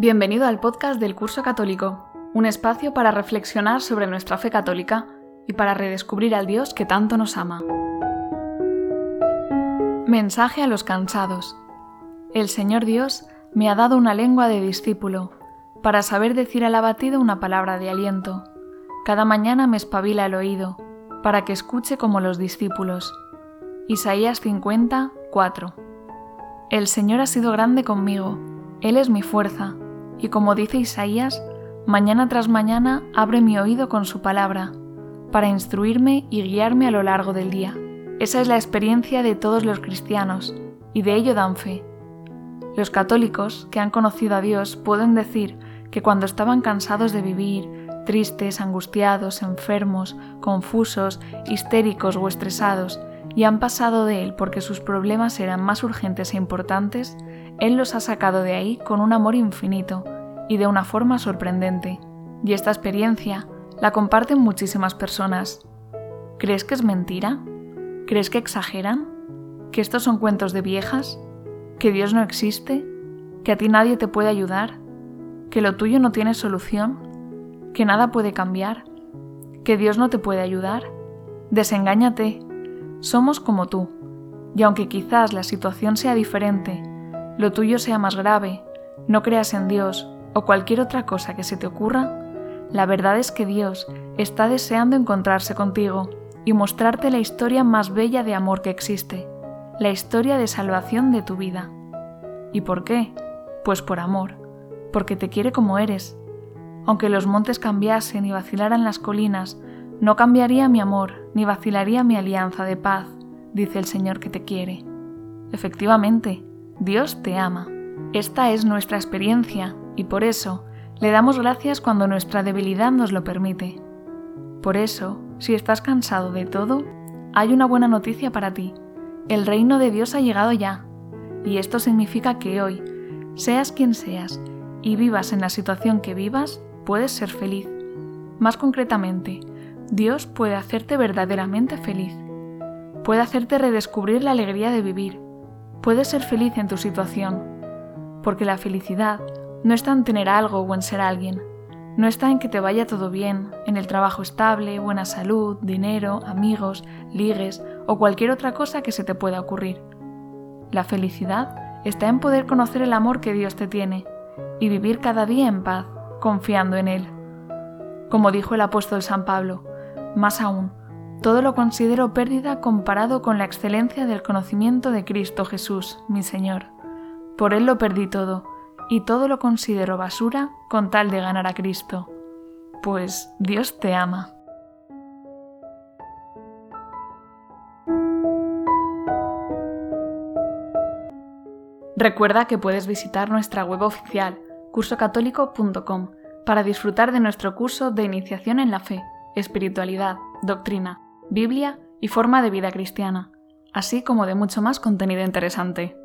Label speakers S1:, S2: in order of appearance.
S1: Bienvenido al podcast del Curso Católico, un espacio para reflexionar sobre nuestra fe católica y para redescubrir al Dios que tanto nos ama. Mensaje a los cansados. El Señor Dios me ha dado una lengua de discípulo, para saber decir al abatido una palabra de aliento. Cada mañana me espabila el oído, para que escuche como los discípulos. Isaías 50, 4. El Señor ha sido grande conmigo, Él es mi fuerza y como dice Isaías, mañana tras mañana abre mi oído con su palabra, para instruirme y guiarme a lo largo del día. Esa es la experiencia de todos los cristianos, y de ello dan fe. Los católicos que han conocido a Dios pueden decir que cuando estaban cansados de vivir, tristes, angustiados, enfermos, confusos, histéricos o estresados, y han pasado de Él porque sus problemas eran más urgentes e importantes, Él los ha sacado de ahí con un amor infinito y de una forma sorprendente. Y esta experiencia la comparten muchísimas personas. ¿Crees que es mentira? ¿Crees que exageran? ¿Que estos son cuentos de viejas? ¿Que Dios no existe? ¿Que a ti nadie te puede ayudar? ¿Que lo tuyo no tiene solución? ¿Que nada puede cambiar? ¿Que Dios no te puede ayudar? Desengáñate. Somos como tú. Y aunque quizás la situación sea diferente, lo tuyo sea más grave, no creas en Dios o cualquier otra cosa que se te ocurra, la verdad es que Dios está deseando encontrarse contigo y mostrarte la historia más bella de amor que existe, la historia de salvación de tu vida. ¿Y por qué? Pues por amor, porque te quiere como eres. Aunque los montes cambiasen y vacilaran las colinas, no cambiaría mi amor ni vacilaría mi alianza de paz, dice el Señor que te quiere. Efectivamente, Dios te ama. Esta es nuestra experiencia y por eso le damos gracias cuando nuestra debilidad nos lo permite. Por eso, si estás cansado de todo, hay una buena noticia para ti. El reino de Dios ha llegado ya. Y esto significa que hoy, seas quien seas y vivas en la situación que vivas, puedes ser feliz. Más concretamente, Dios puede hacerte verdaderamente feliz. Puede hacerte redescubrir la alegría de vivir. Puedes ser feliz en tu situación. Porque la felicidad no está en tener algo o en ser alguien. No está en que te vaya todo bien, en el trabajo estable, buena salud, dinero, amigos, ligues o cualquier otra cosa que se te pueda ocurrir. La felicidad está en poder conocer el amor que Dios te tiene y vivir cada día en paz, confiando en Él. Como dijo el apóstol San Pablo, más aún, todo lo considero pérdida comparado con la excelencia del conocimiento de Cristo Jesús, mi Señor. Por Él lo perdí todo y todo lo considero basura con tal de ganar a Cristo. Pues Dios te ama. Recuerda que puedes visitar nuestra web oficial, cursocatólico.com, para disfrutar de nuestro curso de iniciación en la fe, espiritualidad, doctrina, Biblia y forma de vida cristiana, así como de mucho más contenido interesante.